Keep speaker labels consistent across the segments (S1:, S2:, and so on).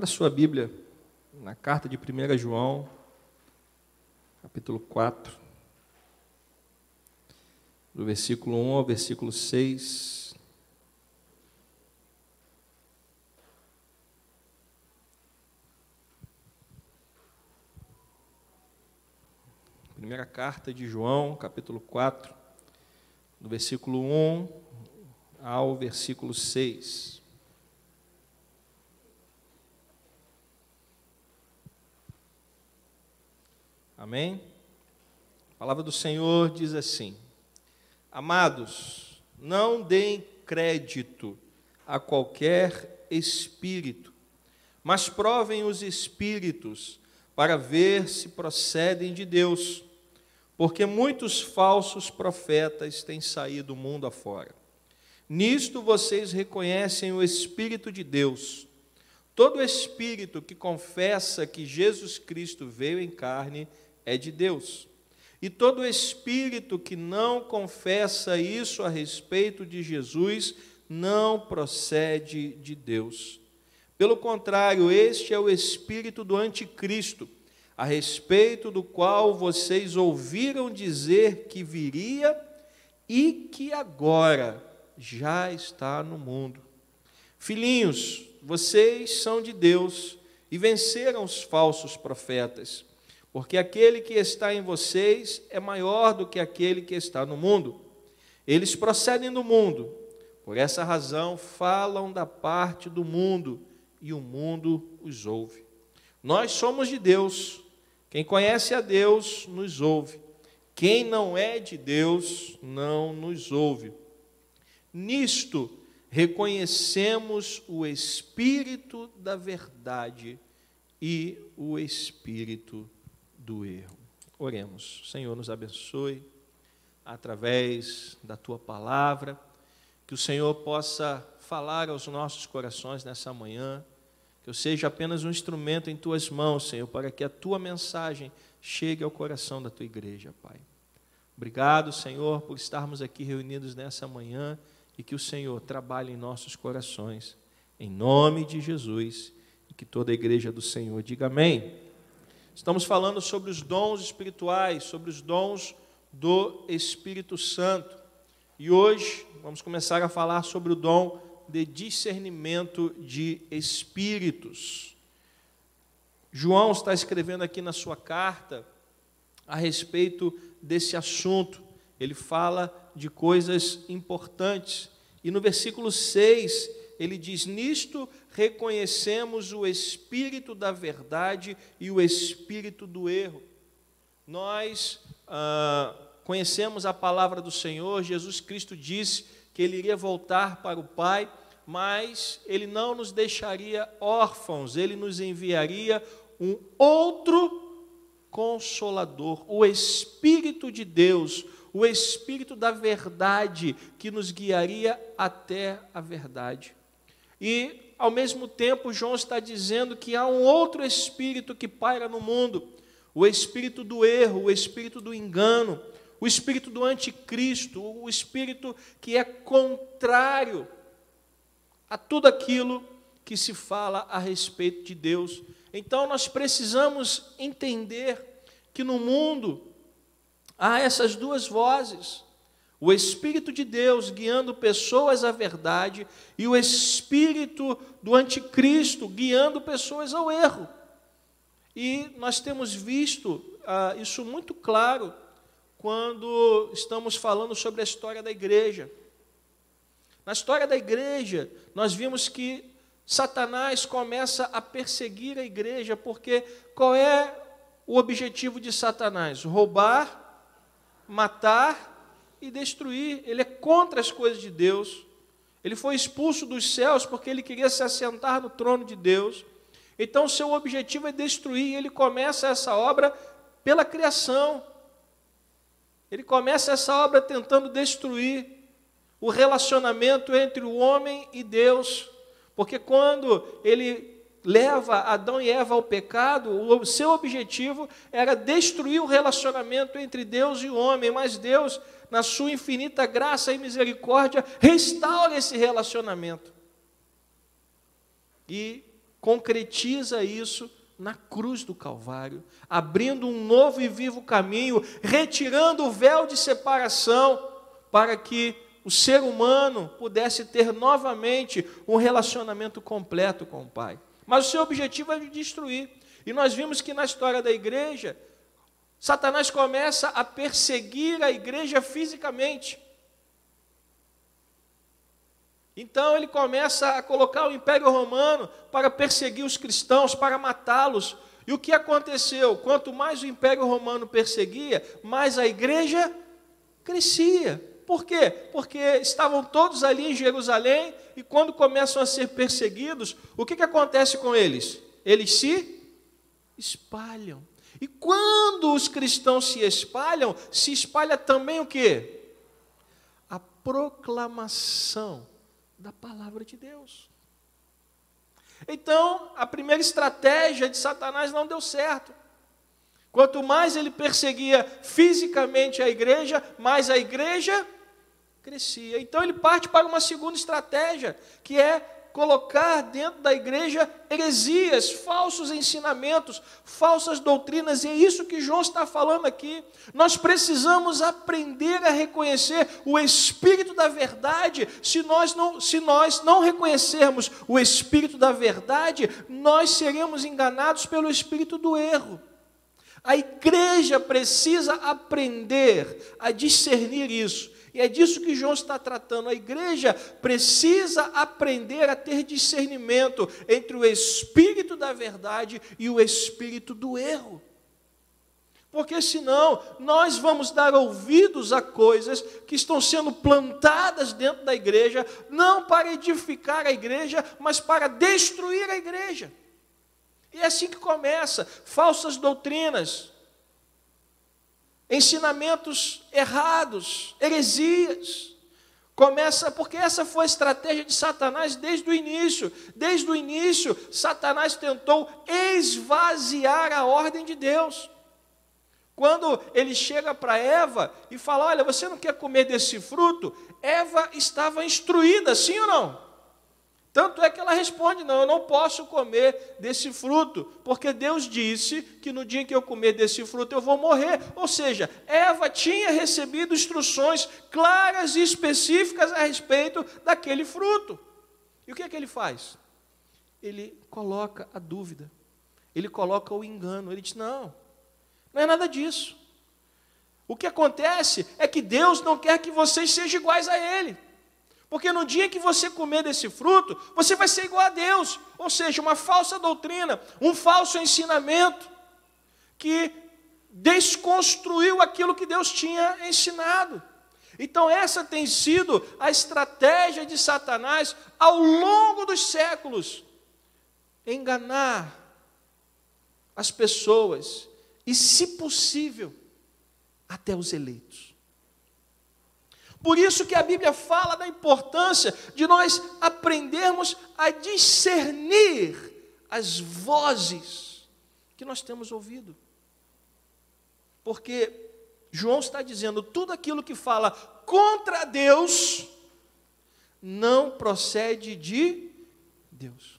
S1: Abra sua Bíblia na carta de 1 João, capítulo 4, do versículo 1 ao versículo 6. Primeira carta de João, capítulo 4, do versículo 1 ao versículo 6. Amém? A palavra do Senhor diz assim: Amados, não deem crédito a qualquer espírito, mas provem os espíritos para ver se procedem de Deus, porque muitos falsos profetas têm saído do mundo afora. Nisto vocês reconhecem o Espírito de Deus. Todo espírito que confessa que Jesus Cristo veio em carne é de Deus. E todo espírito que não confessa isso a respeito de Jesus não procede de Deus. Pelo contrário, este é o espírito do anticristo, a respeito do qual vocês ouviram dizer que viria e que agora já está no mundo. Filhinhos, vocês são de Deus e venceram os falsos profetas porque aquele que está em vocês é maior do que aquele que está no mundo. Eles procedem do mundo, por essa razão falam da parte do mundo e o mundo os ouve. Nós somos de Deus, quem conhece a Deus nos ouve, quem não é de Deus não nos ouve. Nisto reconhecemos o Espírito da verdade e o Espírito do erro. Oremos. Senhor, nos abençoe através da tua palavra, que o Senhor possa falar aos nossos corações nessa manhã, que eu seja apenas um instrumento em tuas mãos, Senhor, para que a tua mensagem chegue ao coração da tua igreja, Pai. Obrigado, Senhor, por estarmos aqui reunidos nessa manhã e que o Senhor trabalhe em nossos corações, em nome de Jesus, e que toda a igreja do Senhor diga amém. Estamos falando sobre os dons espirituais, sobre os dons do Espírito Santo. E hoje vamos começar a falar sobre o dom de discernimento de espíritos. João está escrevendo aqui na sua carta a respeito desse assunto. Ele fala de coisas importantes. E no versículo 6, ele diz: Nisto reconhecemos o espírito da verdade e o espírito do erro. Nós ah, conhecemos a palavra do Senhor, Jesus Cristo disse que ele iria voltar para o Pai, mas ele não nos deixaria órfãos, ele nos enviaria um outro consolador, o Espírito de Deus, o Espírito da verdade, que nos guiaria até a verdade. E ao mesmo tempo, João está dizendo que há um outro espírito que paira no mundo: o espírito do erro, o espírito do engano, o espírito do anticristo, o espírito que é contrário a tudo aquilo que se fala a respeito de Deus. Então, nós precisamos entender que no mundo há essas duas vozes o Espírito de Deus guiando pessoas à verdade e o Espírito do Anticristo guiando pessoas ao erro. E nós temos visto ah, isso muito claro quando estamos falando sobre a história da igreja. Na história da igreja, nós vimos que Satanás começa a perseguir a igreja, porque qual é o objetivo de Satanás? Roubar, matar e destruir. Ele é contra as coisas de Deus. Ele foi expulso dos céus porque ele queria se assentar no trono de Deus. Então, seu objetivo é destruir. Ele começa essa obra pela criação. Ele começa essa obra tentando destruir o relacionamento entre o homem e Deus. Porque quando ele leva Adão e Eva ao pecado, o seu objetivo era destruir o relacionamento entre Deus e o homem, mas Deus na sua infinita graça e misericórdia, restaura esse relacionamento. E concretiza isso na cruz do Calvário, abrindo um novo e vivo caminho, retirando o véu de separação, para que o ser humano pudesse ter novamente um relacionamento completo com o Pai. Mas o seu objetivo é de destruir. E nós vimos que na história da igreja, Satanás começa a perseguir a igreja fisicamente. Então ele começa a colocar o Império Romano para perseguir os cristãos, para matá-los. E o que aconteceu? Quanto mais o Império Romano perseguia, mais a igreja crescia. Por quê? Porque estavam todos ali em Jerusalém e quando começam a ser perseguidos, o que, que acontece com eles? Eles se espalham. E quando os cristãos se espalham, se espalha também o que? A proclamação da palavra de Deus. Então, a primeira estratégia de Satanás não deu certo. Quanto mais ele perseguia fisicamente a igreja, mais a igreja crescia. Então ele parte para uma segunda estratégia, que é colocar dentro da igreja heresias, falsos ensinamentos, falsas doutrinas, e é isso que João está falando aqui. Nós precisamos aprender a reconhecer o espírito da verdade. Se nós não, se nós não reconhecermos o espírito da verdade, nós seremos enganados pelo espírito do erro. A igreja precisa aprender a discernir isso. E é disso que João está tratando. A igreja precisa aprender a ter discernimento entre o espírito da verdade e o espírito do erro. Porque senão nós vamos dar ouvidos a coisas que estão sendo plantadas dentro da igreja, não para edificar a igreja, mas para destruir a igreja. E é assim que começa: falsas doutrinas, ensinamentos errados, heresias. Começa, porque essa foi a estratégia de Satanás desde o início. Desde o início, Satanás tentou esvaziar a ordem de Deus. Quando ele chega para Eva e fala: Olha, você não quer comer desse fruto? Eva estava instruída, sim ou não? Tanto é que ela responde: Não, eu não posso comer desse fruto, porque Deus disse que no dia que eu comer desse fruto eu vou morrer. Ou seja, Eva tinha recebido instruções claras e específicas a respeito daquele fruto. E o que é que ele faz? Ele coloca a dúvida, ele coloca o engano. Ele diz: Não, não é nada disso. O que acontece é que Deus não quer que vocês sejam iguais a Ele. Porque no dia que você comer desse fruto, você vai ser igual a Deus. Ou seja, uma falsa doutrina, um falso ensinamento que desconstruiu aquilo que Deus tinha ensinado. Então, essa tem sido a estratégia de Satanás ao longo dos séculos enganar as pessoas e, se possível, até os eleitos. Por isso que a Bíblia fala da importância de nós aprendermos a discernir as vozes que nós temos ouvido. Porque João está dizendo tudo aquilo que fala contra Deus não procede de Deus.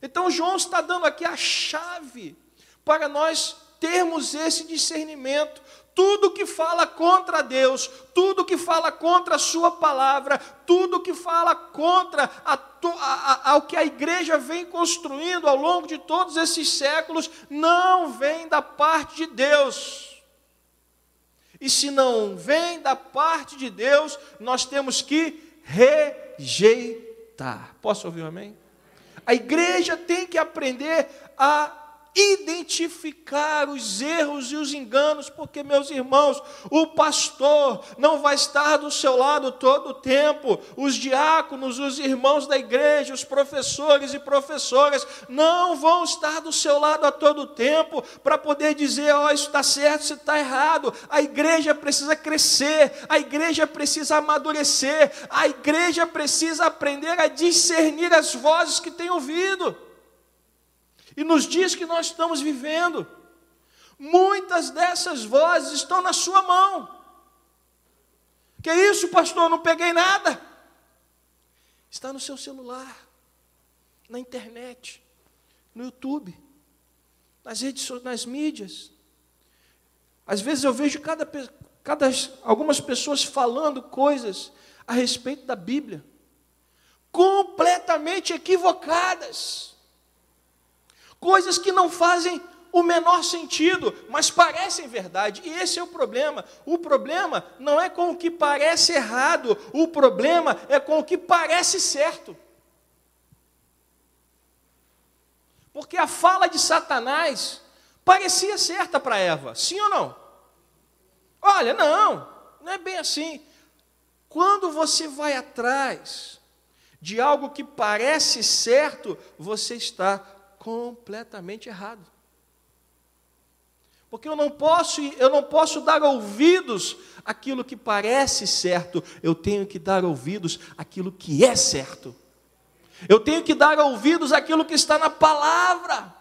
S1: Então João está dando aqui a chave para nós termos esse discernimento, tudo que fala contra Deus, tudo que fala contra a Sua palavra, tudo que fala contra a, a, ao que a igreja vem construindo ao longo de todos esses séculos, não vem da parte de Deus. E se não vem da parte de Deus, nós temos que rejeitar. Posso ouvir um amém? A igreja tem que aprender a identificar os erros e os enganos, porque, meus irmãos, o pastor não vai estar do seu lado todo o tempo, os diáconos, os irmãos da igreja, os professores e professoras não vão estar do seu lado a todo o tempo para poder dizer: ó, oh, isso está certo, isso está errado. A igreja precisa crescer, a igreja precisa amadurecer, a igreja precisa aprender a discernir as vozes que tem ouvido. E nos dias que nós estamos vivendo, muitas dessas vozes estão na sua mão. Que isso, pastor? Não peguei nada. Está no seu celular, na internet. no YouTube, nas redes, nas mídias. Às vezes eu vejo cada, cada, algumas pessoas falando coisas a respeito da Bíblia, completamente equivocadas, coisas que não fazem o menor sentido, mas parecem verdade. E esse é o problema. O problema não é com o que parece errado, o problema é com o que parece certo. Porque a fala de Satanás parecia certa para Eva, sim ou não? Olha, não, não é bem assim. Quando você vai atrás de algo que parece certo, você está completamente errado. Porque eu não posso, eu não posso dar ouvidos àquilo que parece certo, eu tenho que dar ouvidos àquilo que é certo. Eu tenho que dar ouvidos àquilo que está na palavra.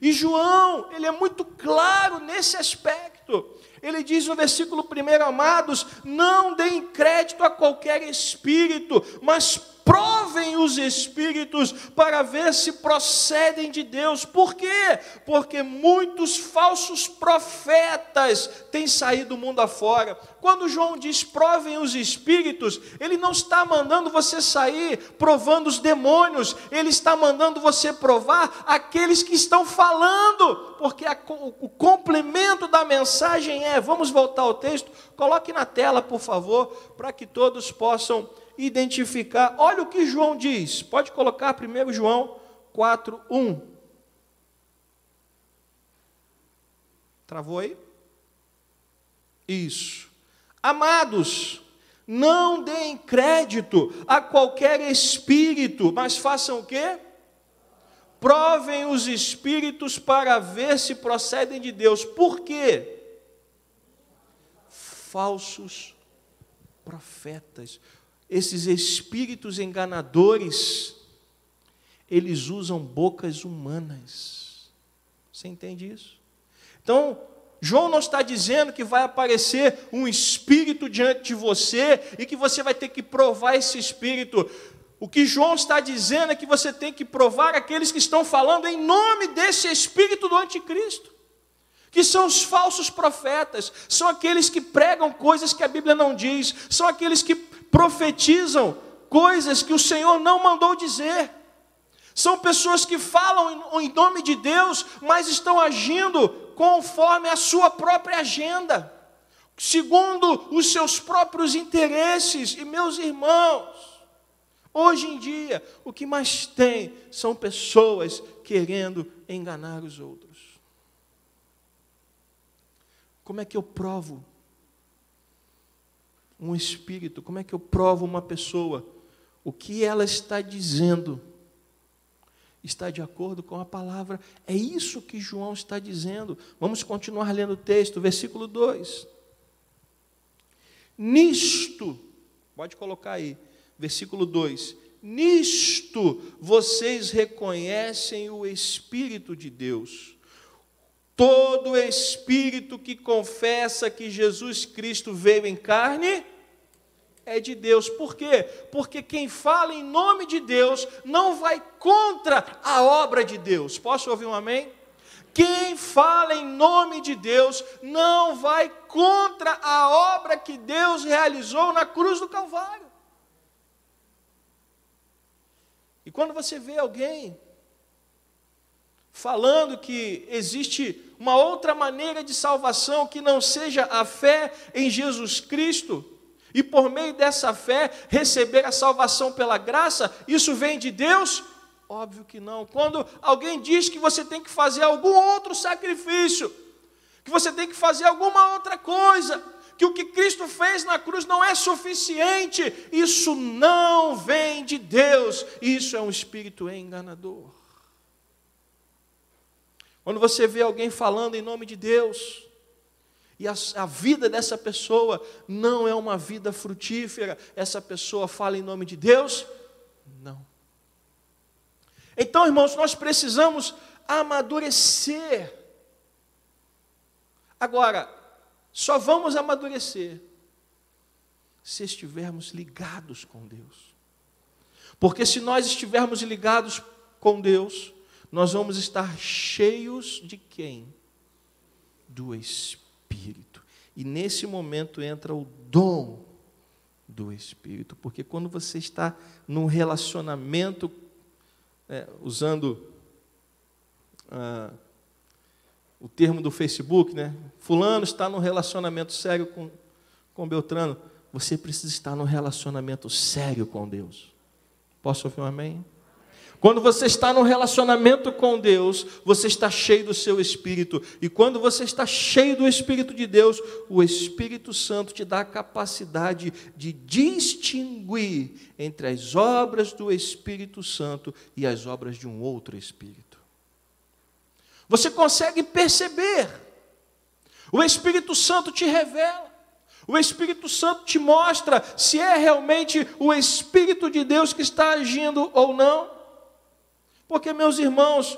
S1: E João, ele é muito claro nesse aspecto. Ele diz no versículo 1, amados, não deem crédito a qualquer espírito, mas provem os espíritos para ver se procedem de Deus. Por quê? Porque muitos falsos profetas têm saído do mundo afora. Quando João diz provem os espíritos, ele não está mandando você sair provando os demônios, ele está mandando você provar aqueles que estão falando, porque a, o, o complemento da mensagem é: vamos voltar ao texto, coloque na tela, por favor, para que todos possam identificar. Olha o que João diz. Pode colocar primeiro João 4, 1. Travou aí? Isso. Amados, não deem crédito a qualquer espírito, mas façam o quê? Provem os espíritos para ver se procedem de Deus. Por quê? Falsos profetas esses espíritos enganadores, eles usam bocas humanas. Você entende isso? Então, João não está dizendo que vai aparecer um espírito diante de você e que você vai ter que provar esse espírito. O que João está dizendo é que você tem que provar aqueles que estão falando em nome desse espírito do anticristo, que são os falsos profetas, são aqueles que pregam coisas que a Bíblia não diz, são aqueles que profetizam coisas que o Senhor não mandou dizer. São pessoas que falam em nome de Deus, mas estão agindo conforme a sua própria agenda, segundo os seus próprios interesses. E meus irmãos, hoje em dia, o que mais tem são pessoas querendo enganar os outros. Como é que eu provo um espírito? Como é que eu provo uma pessoa? O que ela está dizendo está de acordo com a palavra. É isso que João está dizendo. Vamos continuar lendo o texto, versículo 2. Nisto, pode colocar aí, versículo 2: Nisto vocês reconhecem o Espírito de Deus. Todo espírito que confessa que Jesus Cristo veio em carne é de Deus. Por quê? Porque quem fala em nome de Deus não vai contra a obra de Deus. Posso ouvir um amém? Quem fala em nome de Deus não vai contra a obra que Deus realizou na cruz do Calvário. E quando você vê alguém falando que existe uma outra maneira de salvação que não seja a fé em Jesus Cristo, e por meio dessa fé receber a salvação pela graça, isso vem de Deus? Óbvio que não. Quando alguém diz que você tem que fazer algum outro sacrifício, que você tem que fazer alguma outra coisa, que o que Cristo fez na cruz não é suficiente, isso não vem de Deus, isso é um espírito enganador. Quando você vê alguém falando em nome de Deus, e a, a, vida dessa pessoa não é uma vida frutífera, essa pessoa fala em nome de Deus? Não. Então, irmãos, nós precisamos amadurecer. Agora, só vamos amadurecer se estivermos ligados com Deus. Porque se nós estivermos ligados com Deus, nós vamos estar cheios de quem? Do Espírito. E nesse momento entra o dom do Espírito, porque quando você está num relacionamento, é, usando ah, o termo do Facebook, né? Fulano está num relacionamento sério com, com Beltrano. Você precisa estar num relacionamento sério com Deus. Posso ouvir um amém? Quando você está no relacionamento com Deus, você está cheio do seu Espírito. E quando você está cheio do Espírito de Deus, o Espírito Santo te dá a capacidade de distinguir entre as obras do Espírito Santo e as obras de um outro Espírito. Você consegue perceber. O Espírito Santo te revela. O Espírito Santo te mostra se é realmente o Espírito de Deus que está agindo ou não. Porque, meus irmãos,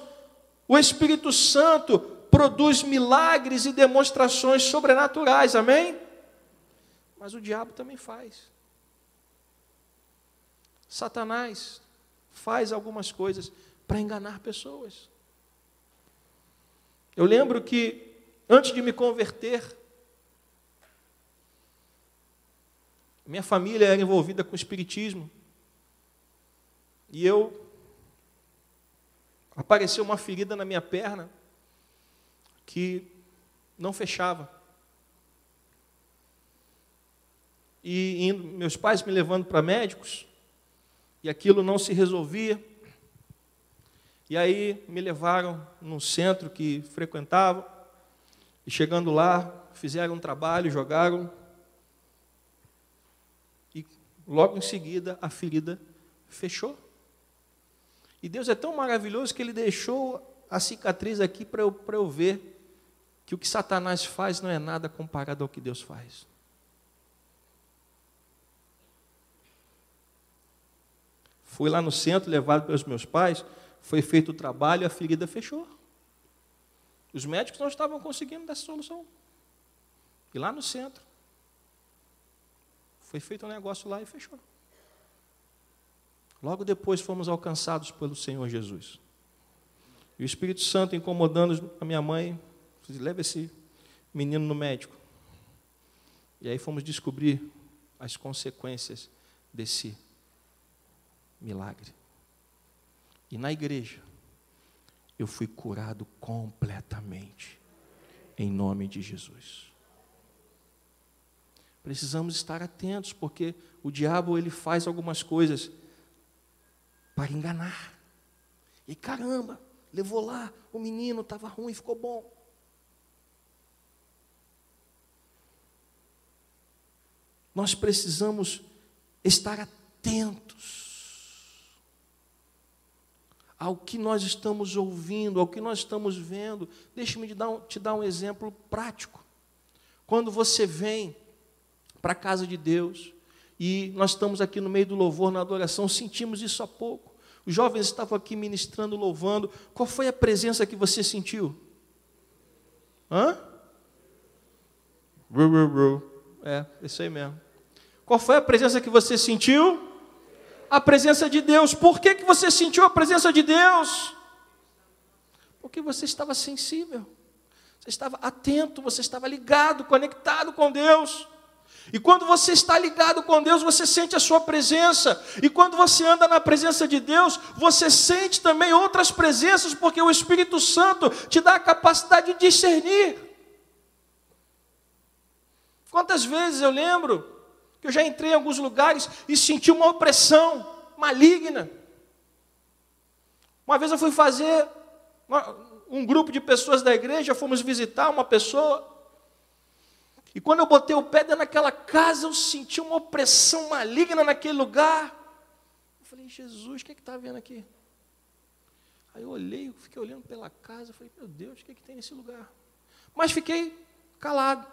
S1: o Espírito Santo produz milagres e demonstrações sobrenaturais, amém? Mas o diabo também faz. Satanás faz algumas coisas para enganar pessoas. Eu lembro que, antes de me converter, minha família era envolvida com o espiritismo. E eu apareceu uma ferida na minha perna que não fechava. E indo, meus pais me levando para médicos, e aquilo não se resolvia. E aí me levaram num centro que frequentava, e chegando lá, fizeram um trabalho, jogaram, e logo em seguida a ferida fechou. E Deus é tão maravilhoso que Ele deixou a cicatriz aqui para eu, eu ver que o que Satanás faz não é nada comparado ao que Deus faz. Fui lá no centro, levado pelos meus pais, foi feito o trabalho a ferida fechou. Os médicos não estavam conseguindo dar solução. E lá no centro, foi feito um negócio lá e fechou. Logo depois fomos alcançados pelo Senhor Jesus. E o Espírito Santo incomodando a minha mãe, disse, leva esse menino no médico. E aí fomos descobrir as consequências desse milagre. E na igreja, eu fui curado completamente, em nome de Jesus. Precisamos estar atentos, porque o diabo ele faz algumas coisas para enganar. E caramba, levou lá, o menino estava ruim, ficou bom. Nós precisamos estar atentos ao que nós estamos ouvindo, ao que nós estamos vendo. Deixe-me te, te dar um exemplo prático. Quando você vem para a casa de Deus, e nós estamos aqui no meio do louvor, na adoração, sentimos isso há pouco. Os jovens estavam aqui ministrando, louvando. Qual foi a presença que você sentiu? Hã? É, isso aí mesmo. Qual foi a presença que você sentiu? A presença de Deus. Por que, que você sentiu a presença de Deus? Porque você estava sensível, você estava atento, você estava ligado, conectado com Deus. E quando você está ligado com Deus, você sente a sua presença. E quando você anda na presença de Deus, você sente também outras presenças, porque o Espírito Santo te dá a capacidade de discernir. Quantas vezes eu lembro que eu já entrei em alguns lugares e senti uma opressão maligna. Uma vez eu fui fazer um grupo de pessoas da igreja, fomos visitar uma pessoa e quando eu botei o pé dentro daquela casa, eu senti uma opressão maligna naquele lugar. Eu falei, Jesus, o que é está vendo aqui? Aí eu olhei, fiquei olhando pela casa, falei, meu Deus, o que, é que tem nesse lugar? Mas fiquei calado.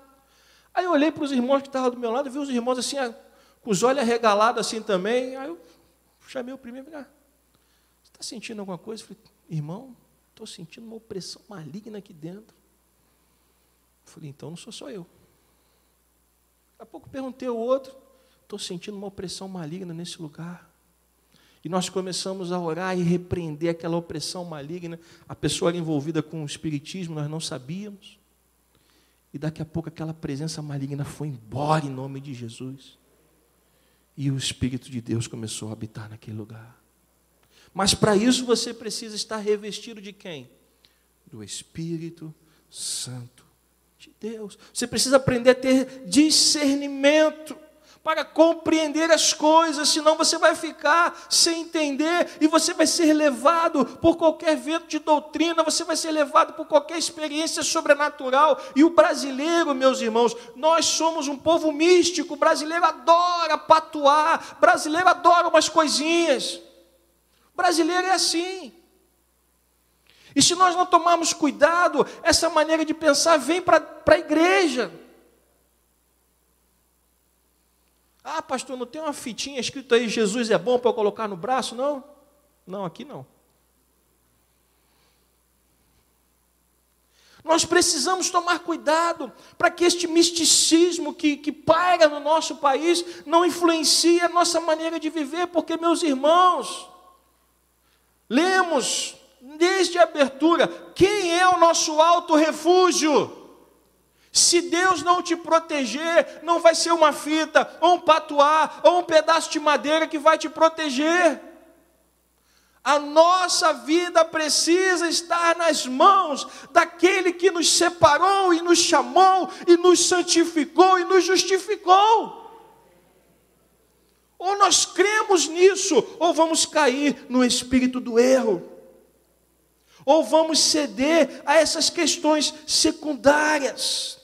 S1: Aí eu olhei para os irmãos que estavam do meu lado, vi os irmãos assim, com os olhos arregalados assim também. Aí eu chamei o primeiro e falei, ah, você está sentindo alguma coisa? Eu falei, irmão, estou sentindo uma opressão maligna aqui dentro. Eu falei, então não sou só eu. A pouco perguntei ao outro, estou sentindo uma opressão maligna nesse lugar. E nós começamos a orar e repreender aquela opressão maligna. A pessoa era envolvida com o espiritismo, nós não sabíamos. E daqui a pouco aquela presença maligna foi embora em nome de Jesus. E o Espírito de Deus começou a habitar naquele lugar. Mas para isso você precisa estar revestido de quem? Do Espírito Santo de Deus. Você precisa aprender a ter discernimento para compreender as coisas, senão você vai ficar sem entender e você vai ser levado por qualquer vento de doutrina, você vai ser levado por qualquer experiência sobrenatural. E o brasileiro, meus irmãos, nós somos um povo místico, o brasileiro adora patuar, o brasileiro adora umas coisinhas. O brasileiro é assim. E se nós não tomarmos cuidado, essa maneira de pensar vem para a igreja. Ah, pastor, não tem uma fitinha escrito aí, Jesus é bom para eu colocar no braço? Não. Não, aqui não. Nós precisamos tomar cuidado para que este misticismo que, que paira no nosso país não influencie a nossa maneira de viver, porque, meus irmãos, lemos desde a abertura: quem é o nosso alto refúgio? Se Deus não te proteger, não vai ser uma fita, ou um patuá, ou um pedaço de madeira que vai te proteger. A nossa vida precisa estar nas mãos daquele que nos separou e nos chamou e nos santificou e nos justificou. Ou nós cremos nisso, ou vamos cair no espírito do erro. Ou vamos ceder a essas questões secundárias.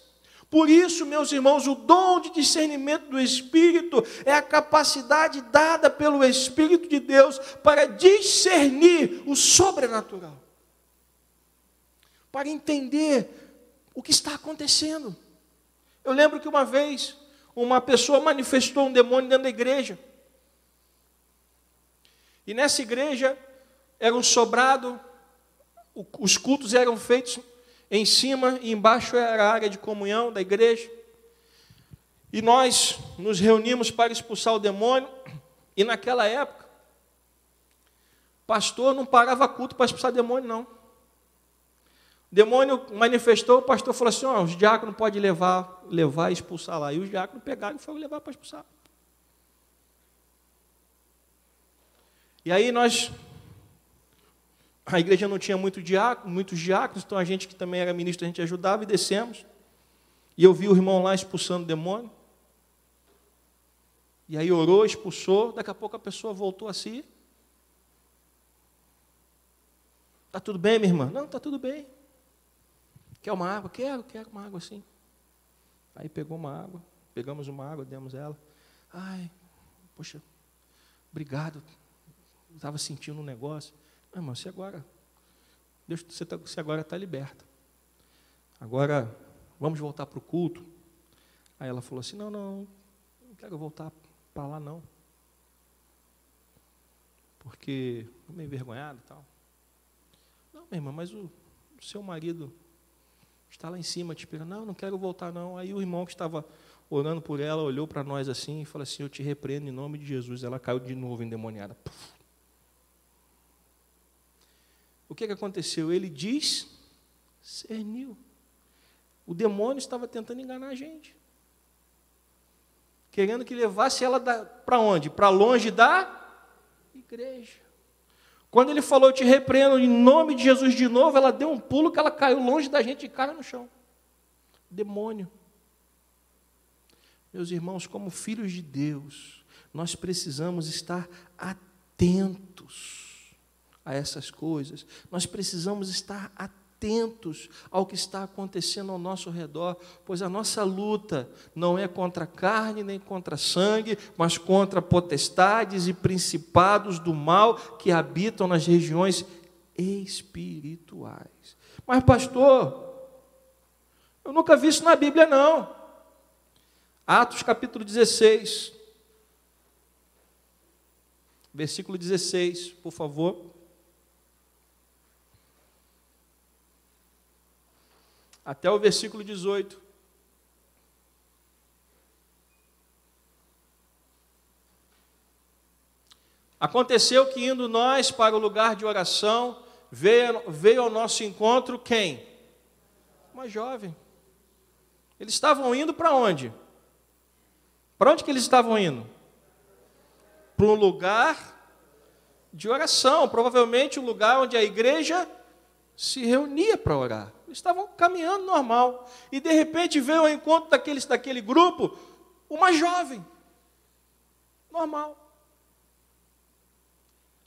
S1: Por isso, meus irmãos, o dom de discernimento do Espírito é a capacidade dada pelo Espírito de Deus para discernir o sobrenatural, para entender o que está acontecendo. Eu lembro que uma vez uma pessoa manifestou um demônio dentro da igreja. E nessa igreja era um sobrado, os cultos eram feitos em cima e embaixo era a área de comunhão da igreja. E nós nos reunimos para expulsar o demônio. E naquela época, pastor não parava culto para expulsar demônio, não. O demônio manifestou, o pastor falou assim: oh, os diáconos podem levar, levar e expulsar lá. E os diáconos pegaram e foram levar para expulsar. E aí nós a igreja não tinha muito diácono, muitos diáconos, então a gente que também era ministro, a gente ajudava e descemos. E eu vi o irmão lá expulsando o demônio. E aí orou, expulsou, daqui a pouco a pessoa voltou a si. Está tudo bem, minha irmã? Não, está tudo bem. Quer uma água? Quero, quero uma água sim. Aí pegou uma água, pegamos uma água, demos ela. Ai, poxa, obrigado. Estava sentindo um negócio. Ah, irmão, você agora, Deus, você, tá, agora está liberta. Agora, vamos voltar para o culto. Aí ela falou assim, não, não, não quero voltar para lá não. Porque estou meio envergonhado e tal. Não, minha irmã, mas o, o seu marido está lá em cima te esperando. Não, não quero voltar não. Aí o irmão que estava orando por ela olhou para nós assim e falou assim, eu te repreendo em nome de Jesus. Ela caiu de novo endemoniada. Puf. O que, que aconteceu? Ele diz, discerniu. O demônio estava tentando enganar a gente. Querendo que levasse ela para onde? Para longe da igreja. Quando ele falou, te repreendo em nome de Jesus de novo, ela deu um pulo que ela caiu longe da gente e cara no chão. Demônio. Meus irmãos, como filhos de Deus, nós precisamos estar atentos a essas coisas. Nós precisamos estar atentos ao que está acontecendo ao nosso redor, pois a nossa luta não é contra carne nem contra sangue, mas contra potestades e principados do mal que habitam nas regiões espirituais. Mas, pastor, eu nunca vi isso na Bíblia, não. Atos capítulo 16, versículo 16, por favor. Até o versículo 18. Aconteceu que indo nós para o lugar de oração, veio, veio ao nosso encontro quem? Uma jovem. Eles estavam indo para onde? Para onde que eles estavam indo? Para um lugar de oração, provavelmente um lugar onde a igreja se reunia para orar. Eles estavam caminhando normal. E de repente veio ao encontro daqueles, daquele grupo uma jovem. Normal.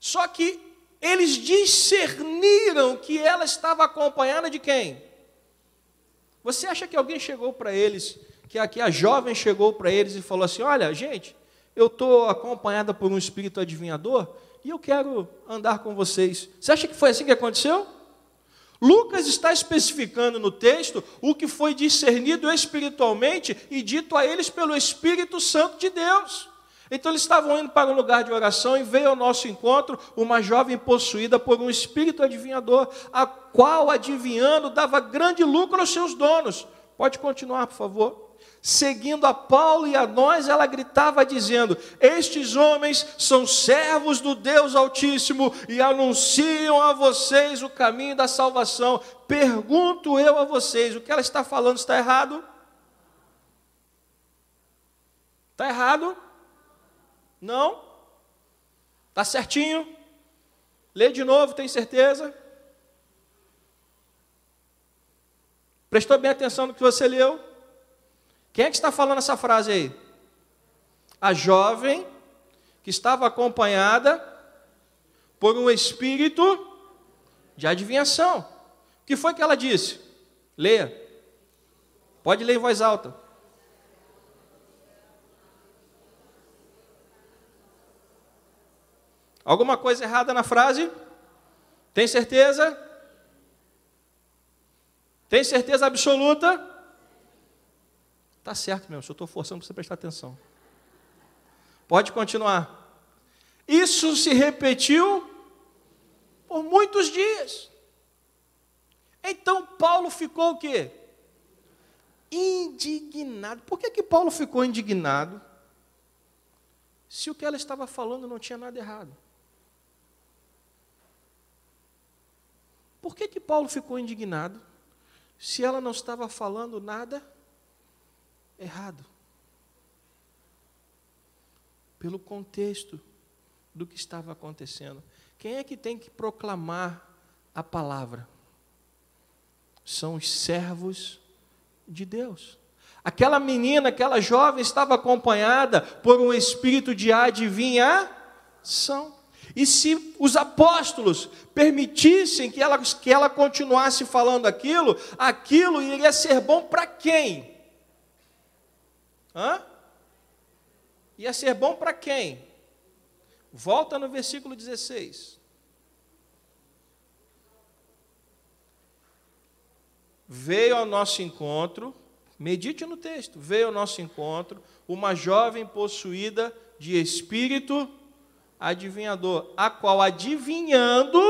S1: Só que eles discerniram que ela estava acompanhada de quem? Você acha que alguém chegou para eles, que aqui a jovem chegou para eles e falou assim: Olha, gente, eu estou acompanhada por um espírito adivinhador e eu quero andar com vocês. Você acha que foi assim que aconteceu? Lucas está especificando no texto o que foi discernido espiritualmente e dito a eles pelo Espírito Santo de Deus. Então eles estavam indo para um lugar de oração e veio ao nosso encontro uma jovem possuída por um espírito adivinhador, a qual, adivinhando, dava grande lucro aos seus donos. Pode continuar, por favor. Seguindo a Paulo e a nós, ela gritava dizendo: Estes homens são servos do Deus Altíssimo e anunciam a vocês o caminho da salvação. Pergunto eu a vocês: o que ela está falando está errado? Está errado? Não? Está certinho? Lê de novo, tem certeza? Prestou bem atenção no que você leu? Quem é que está falando essa frase aí? A jovem que estava acompanhada por um espírito de adivinhação. O que foi que ela disse? Leia. Pode ler em voz alta. Alguma coisa errada na frase? Tem certeza? Tem certeza absoluta? Tá certo mesmo, eu estou forçando para você prestar atenção. Pode continuar. Isso se repetiu por muitos dias. Então Paulo ficou o quê? Indignado. Por que, que Paulo ficou indignado? Se o que ela estava falando não tinha nada errado. Por que, que Paulo ficou indignado se ela não estava falando nada errado? Pelo contexto do que estava acontecendo. Quem é que tem que proclamar a palavra? São os servos de Deus. Aquela menina, aquela jovem estava acompanhada por um espírito de adivinhação. E se os apóstolos permitissem que ela, que ela continuasse falando aquilo, aquilo iria ser bom para quem? Hã? Ia ser bom para quem? Volta no versículo 16. Veio ao nosso encontro, medite no texto, veio ao nosso encontro uma jovem possuída de espírito adivinhador, a qual adivinhando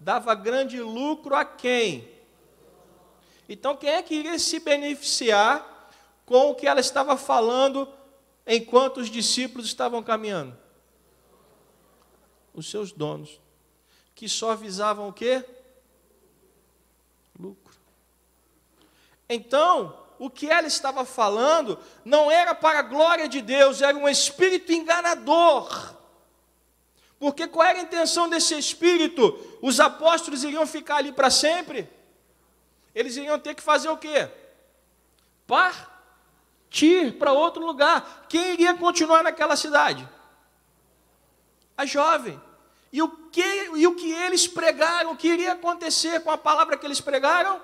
S1: dava grande lucro a quem? Então, quem é que iria se beneficiar com o que ela estava falando enquanto os discípulos estavam caminhando? Os seus donos, que só visavam o quê? Lucro. Então, o que ela estava falando não era para a glória de Deus, era um espírito enganador. Porque qual era a intenção desse espírito? Os apóstolos iriam ficar ali para sempre? Eles iriam ter que fazer o quê? Partir para outro lugar. Quem iria continuar naquela cidade? A jovem. E o que, e o que eles pregaram, o que iria acontecer com a palavra que eles pregaram?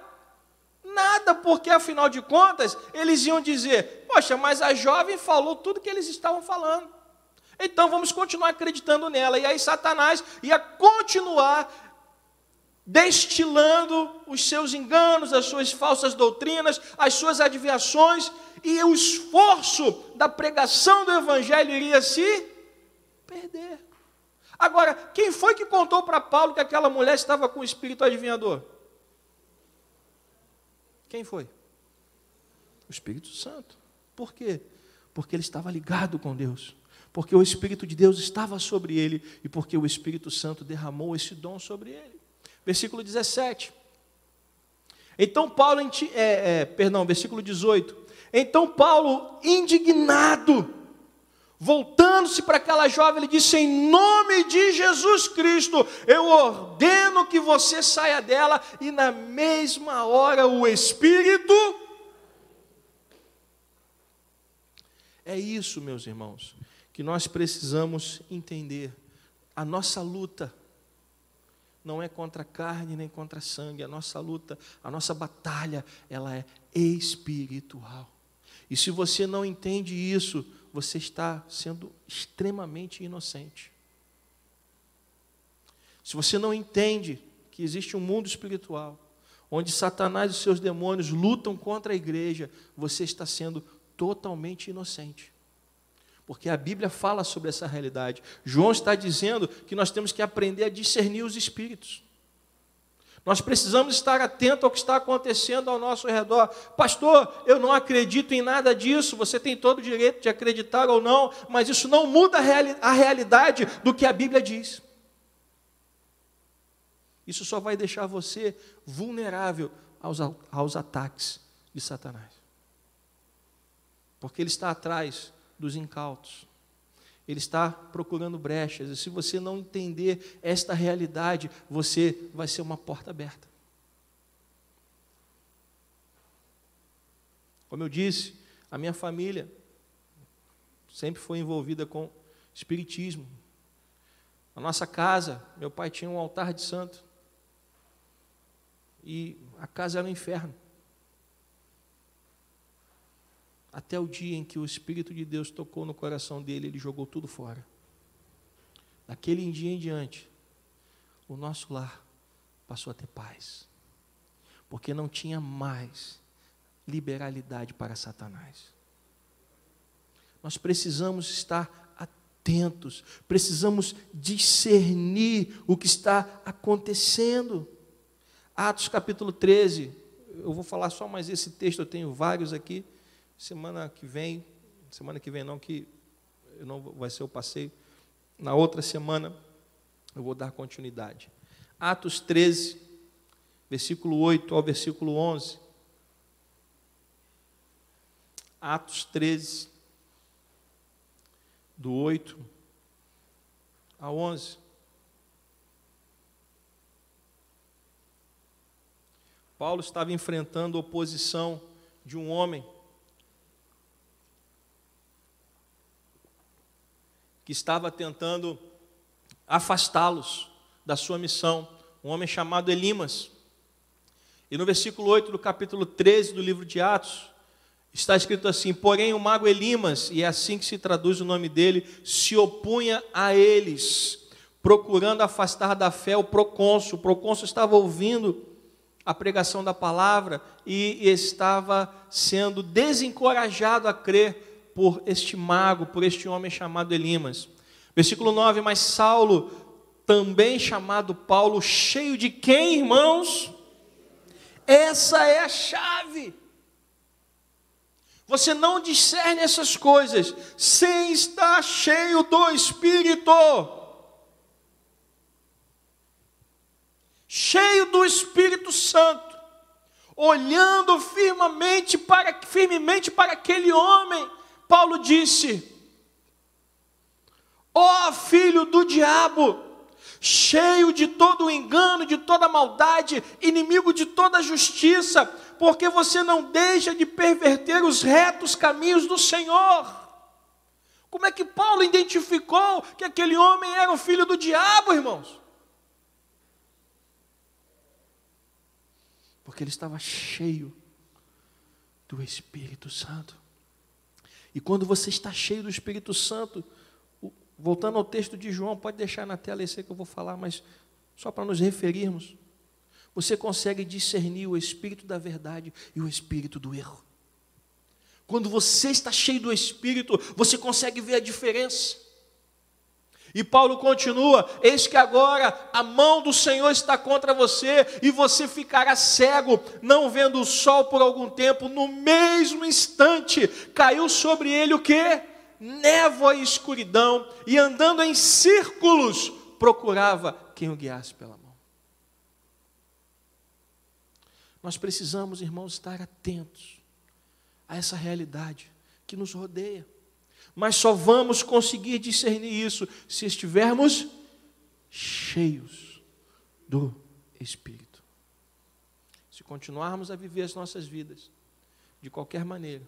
S1: Nada, porque afinal de contas, eles iam dizer: Poxa, mas a jovem falou tudo que eles estavam falando. Então vamos continuar acreditando nela. E aí Satanás ia continuar destilando os seus enganos, as suas falsas doutrinas, as suas adivinhações, e o esforço da pregação do evangelho iria se perder. Agora, quem foi que contou para Paulo que aquela mulher estava com o espírito adivinhador? Quem foi? O Espírito Santo. Por quê? Porque ele estava ligado com Deus. porque o Espírito de Deus estava sobre ele e porque o Espírito Santo derramou esse dom sobre ele. Versículo 17. Então Paulo, é, é, perdão, versículo 18. Então Paulo, indignado, voltando-se para aquela jovem, ele disse: Em nome de Jesus Cristo, eu ordeno que você saia dela, e na mesma hora o Espírito. É isso, meus irmãos, que nós precisamos entender. A nossa luta não é contra carne nem contra sangue, a nossa luta, a nossa batalha, ela é espiritual. E se você não entende isso, você está sendo extremamente inocente. Se você não entende que existe um mundo espiritual, onde Satanás e seus demônios lutam contra a igreja, você está sendo totalmente inocente. Porque a Bíblia fala sobre essa realidade. João está dizendo que nós temos que aprender a discernir os espíritos. Nós precisamos estar atento ao que está acontecendo ao nosso redor. Pastor, eu não acredito em nada disso. Você tem todo o direito de acreditar ou não, mas isso não muda a, reali a realidade do que a Bíblia diz. Isso só vai deixar você vulnerável aos, aos ataques de Satanás. Porque ele está atrás dos incautos. Ele está procurando brechas, e se você não entender esta realidade, você vai ser uma porta aberta. Como eu disse, a minha família sempre foi envolvida com espiritismo. Na nossa casa, meu pai tinha um altar de santo. E a casa era um inferno. Até o dia em que o Espírito de Deus tocou no coração dele, ele jogou tudo fora. Daquele dia em diante, o nosso lar passou a ter paz. Porque não tinha mais liberalidade para Satanás. Nós precisamos estar atentos, precisamos discernir o que está acontecendo. Atos capítulo 13, eu vou falar só mais esse texto, eu tenho vários aqui. Semana que vem, semana que vem não, que não vai ser o passeio. Na outra semana eu vou dar continuidade. Atos 13, versículo 8 ao versículo 11. Atos 13, do 8 a 11. Paulo estava enfrentando oposição de um homem que estava tentando afastá-los da sua missão, um homem chamado Elimas. E no versículo 8 do capítulo 13 do livro de Atos, está escrito assim: Porém, o mago Elimas, e é assim que se traduz o nome dele, se opunha a eles, procurando afastar da fé o procônsul. O procônsul estava ouvindo a pregação da palavra e estava sendo desencorajado a crer por este mago, por este homem chamado Elimas. Versículo 9: Mas Saulo, também chamado Paulo, cheio de quem, irmãos? Essa é a chave. Você não discerne essas coisas sem estar cheio do Espírito. Cheio do Espírito Santo, olhando firmemente para, firmemente para aquele homem Paulo disse: Ó oh, filho do diabo, cheio de todo o engano, de toda maldade, inimigo de toda justiça, porque você não deixa de perverter os retos caminhos do Senhor. Como é que Paulo identificou que aquele homem era o filho do diabo, irmãos? Porque ele estava cheio do Espírito Santo. E quando você está cheio do Espírito Santo, voltando ao texto de João, pode deixar na tela esse que eu vou falar, mas só para nos referirmos, você consegue discernir o espírito da verdade e o espírito do erro. Quando você está cheio do espírito, você consegue ver a diferença. E Paulo continua: Eis que agora a mão do Senhor está contra você, e você ficará cego, não vendo o sol por algum tempo. No mesmo instante, caiu sobre ele o que? névoa e escuridão, e andando em círculos, procurava quem o guiasse pela mão. Nós precisamos, irmãos, estar atentos a essa realidade que nos rodeia. Mas só vamos conseguir discernir isso se estivermos cheios do Espírito. Se continuarmos a viver as nossas vidas de qualquer maneira,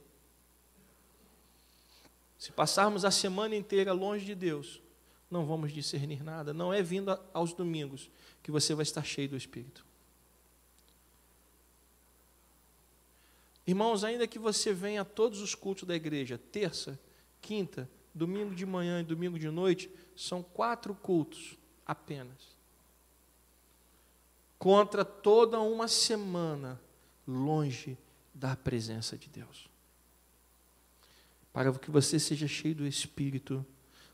S1: se passarmos a semana inteira longe de Deus, não vamos discernir nada. Não é vindo aos domingos que você vai estar cheio do Espírito. Irmãos, ainda que você venha a todos os cultos da igreja, terça, quinta, domingo de manhã e domingo de noite, são quatro cultos apenas. Contra toda uma semana longe da presença de Deus. Para que você seja cheio do Espírito,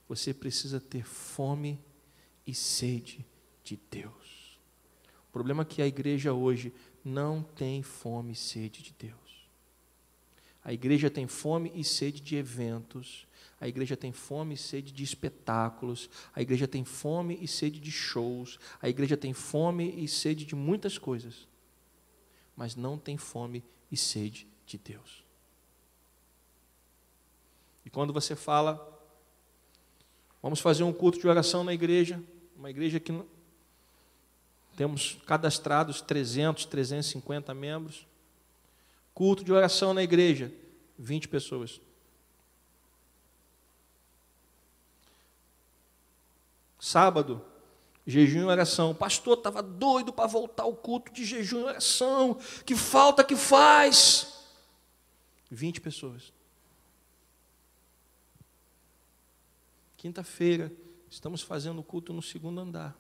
S1: você precisa ter fome e sede de Deus. O problema é que a igreja hoje não tem fome e sede de Deus. A igreja tem fome e sede de eventos, a igreja tem fome e sede de espetáculos, a igreja tem fome e sede de shows, a igreja tem fome e sede de muitas coisas, mas não tem fome e sede de Deus. E quando você fala, vamos fazer um culto de oração na igreja, uma igreja que temos cadastrados 300, 350 membros, culto de oração na igreja, 20 pessoas. Sábado, jejum e oração. O pastor estava doido para voltar ao culto de jejum e oração. Que falta que faz? 20 pessoas. Quinta-feira, estamos fazendo o culto no segundo andar.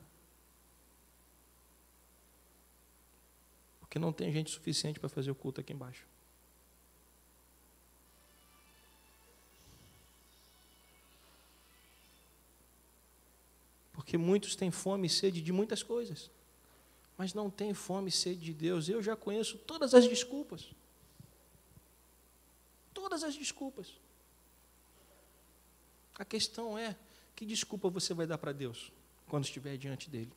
S1: Porque não tem gente suficiente para fazer o culto aqui embaixo. Porque muitos têm fome e sede de muitas coisas, mas não têm fome e sede de Deus. Eu já conheço todas as desculpas. Todas as desculpas. A questão é: que desculpa você vai dar para Deus quando estiver diante dele?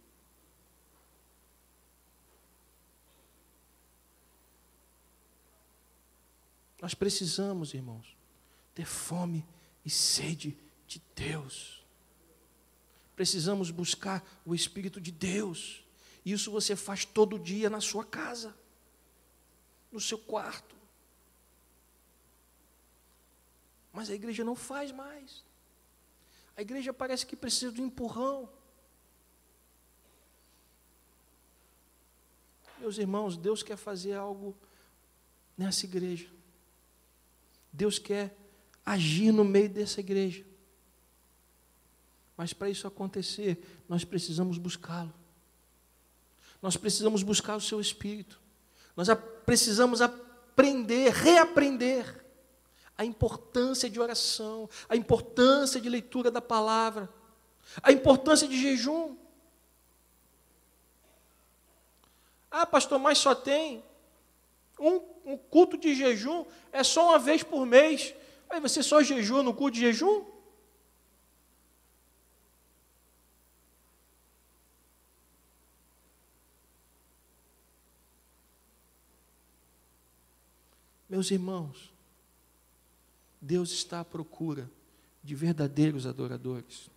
S1: Nós precisamos, irmãos, ter fome e sede de Deus. Precisamos buscar o Espírito de Deus. Isso você faz todo dia na sua casa, no seu quarto. Mas a igreja não faz mais. A igreja parece que precisa de um empurrão. Meus irmãos, Deus quer fazer algo nessa igreja. Deus quer agir no meio dessa igreja. Mas para isso acontecer, nós precisamos buscá-lo. Nós precisamos buscar o seu espírito. Nós precisamos aprender, reaprender a importância de oração, a importância de leitura da palavra, a importância de jejum. Ah, pastor, mas só tem um, um, culto de jejum, é só uma vez por mês. Aí você só jejua no culto de jejum? Meus irmãos, Deus está à procura de verdadeiros adoradores.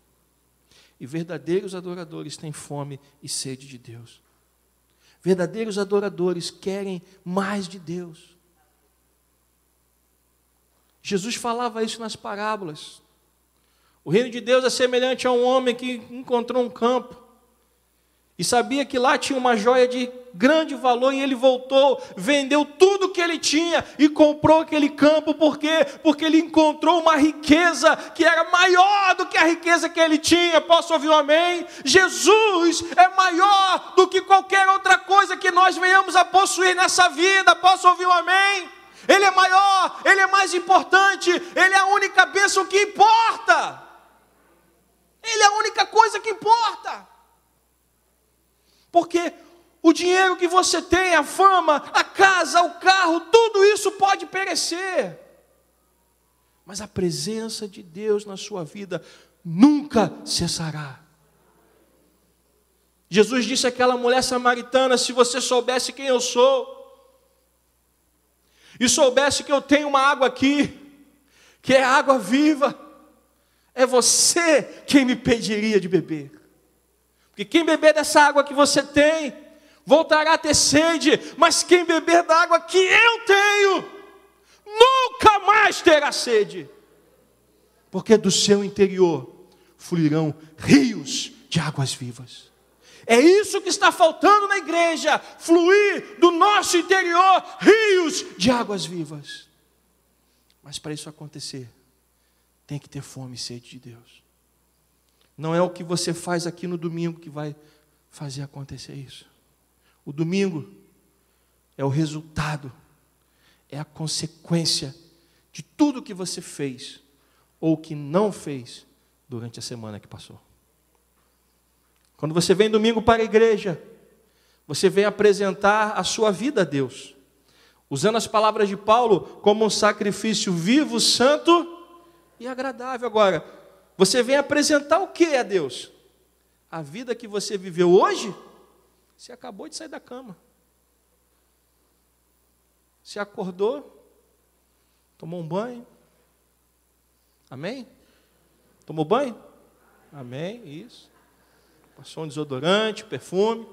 S1: E verdadeiros adoradores têm fome e sede de Deus. Verdadeiros adoradores querem mais de Deus. Jesus falava isso nas parábolas. O reino de Deus é semelhante a um homem que encontrou um campo e sabia que lá tinha uma joia de grande valor e ele voltou, vendeu tudo que ele tinha e comprou aquele campo, por quê? Porque ele encontrou uma riqueza que era maior do que a riqueza que ele tinha. Posso ouvir um amém? Jesus é maior do que qualquer outra coisa que nós venhamos a possuir nessa vida. Posso ouvir um amém? Ele é maior, ele é mais importante, ele é a única bênção que importa. Ele é a única coisa que importa. Porque o dinheiro que você tem, a fama, a casa, o carro, tudo isso pode perecer. mas a presença de Deus na sua vida nunca cessará. Jesus disse àquela mulher samaritana: Se você soubesse quem eu sou, e soubesse que eu tenho uma água aqui, que é água viva, é você quem me pediria de beber. Porque quem beber dessa água que você tem, voltará a ter sede, mas quem beber da água que eu tenho, nunca mais terá sede. Porque do seu interior fluirão rios de águas vivas. É isso que está faltando na igreja: fluir do nosso interior rios de águas vivas. Mas para isso acontecer, tem que ter fome e sede de Deus. Não é o que você faz aqui no domingo que vai fazer acontecer isso. O domingo é o resultado, é a consequência de tudo que você fez ou que não fez durante a semana que passou. Quando você vem domingo para a igreja, você vem apresentar a sua vida a Deus, usando as palavras de Paulo como um sacrifício vivo, santo e agradável. Agora, você vem apresentar o que a Deus? A vida que você viveu hoje? Você acabou de sair da cama. Você acordou, tomou um banho. Amém? Tomou banho? Amém, isso passou um desodorante, perfume,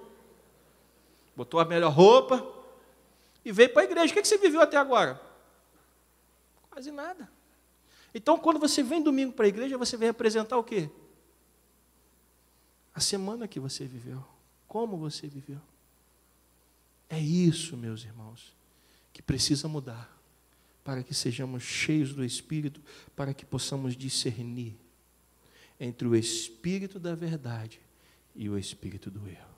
S1: botou a melhor roupa e veio para a igreja. O que, você viveu até agora? Quase nada. Então, quando você vem domingo para a igreja, você vem apresentar o quê? A semana que você viveu. Como você viveu. É isso, meus irmãos, que precisa mudar para que sejamos cheios do Espírito, para que possamos discernir entre o Espírito da verdade e o espírito do erro.